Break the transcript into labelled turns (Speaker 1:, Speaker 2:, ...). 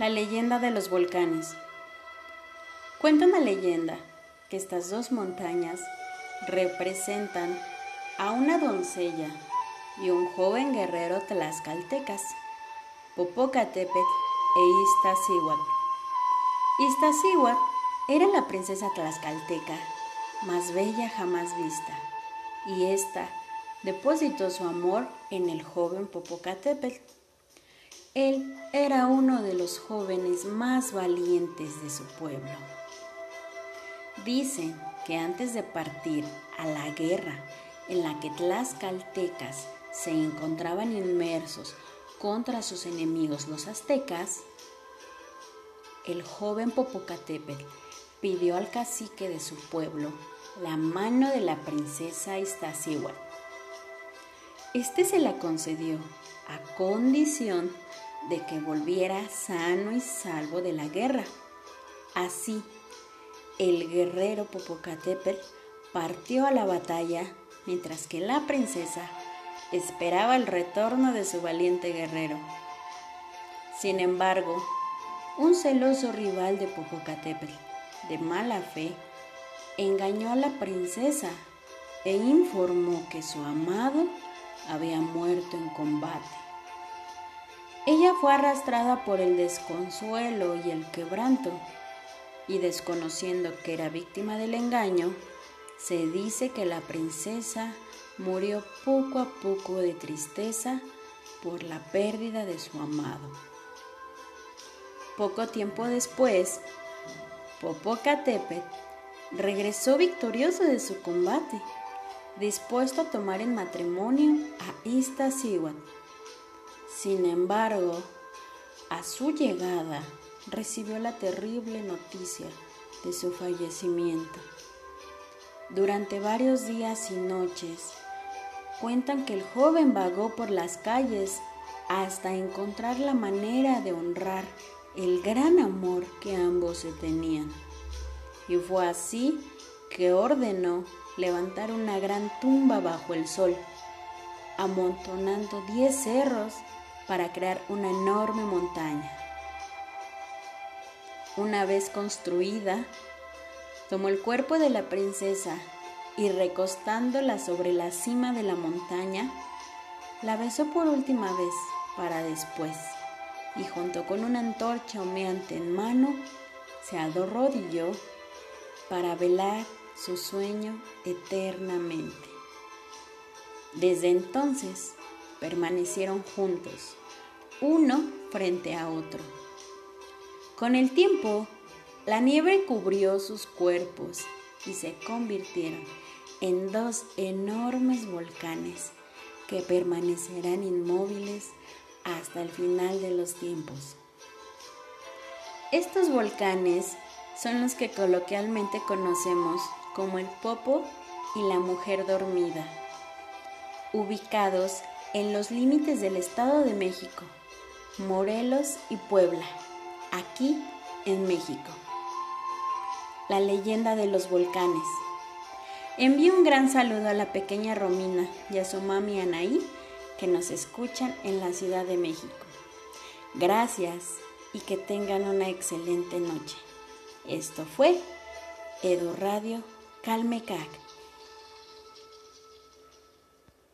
Speaker 1: La leyenda de los volcanes. Cuenta una leyenda que estas dos montañas representan a una doncella y un joven guerrero tlaxcaltecas, Popocatépetl e Iztaccíhuatl. Iztaccíhuatl era la princesa tlaxcalteca más bella jamás vista, y ésta depositó su amor en el joven Popocatépetl él era uno de los jóvenes más valientes de su pueblo. Dicen que antes de partir a la guerra en la que tlaxcaltecas se encontraban inmersos contra sus enemigos los aztecas, el joven Popocatépetl pidió al cacique de su pueblo la mano de la princesa Iztaccíhuatl. Este se la concedió a condición de que volviera sano y salvo de la guerra. Así, el guerrero Popocatépetl partió a la batalla mientras que la princesa esperaba el retorno de su valiente guerrero. Sin embargo, un celoso rival de Popocatépetl, de mala fe, engañó a la princesa e informó que su amado había muerto en combate. Ella fue arrastrada por el desconsuelo y el quebranto, y desconociendo que era víctima del engaño, se dice que la princesa murió poco a poco de tristeza por la pérdida de su amado. Poco tiempo después, Popocatépetl regresó victorioso de su combate, dispuesto a tomar en matrimonio a Iztaccíhuatl sin embargo, a su llegada recibió la terrible noticia de su fallecimiento. Durante varios días y noches, cuentan que el joven vagó por las calles hasta encontrar la manera de honrar el gran amor que ambos se tenían. Y fue así que ordenó levantar una gran tumba bajo el sol, amontonando diez cerros para crear una enorme montaña. Una vez construida, tomó el cuerpo de la princesa y recostándola sobre la cima de la montaña, la besó por última vez para después, y junto con una antorcha humeante en mano, se arrodilló para velar su sueño eternamente. Desde entonces permanecieron juntos uno frente a otro. Con el tiempo, la nieve cubrió sus cuerpos y se convirtieron en dos enormes volcanes que permanecerán inmóviles hasta el final de los tiempos. Estos volcanes son los que coloquialmente conocemos como el Popo y la Mujer Dormida, ubicados en los límites del Estado de México Morelos y Puebla, aquí en México. La leyenda de los volcanes. Envío un gran saludo a la pequeña Romina y a su mami Anaí que nos escuchan en la Ciudad de México. Gracias y que tengan una excelente noche. Esto fue Edu Radio Calmecac.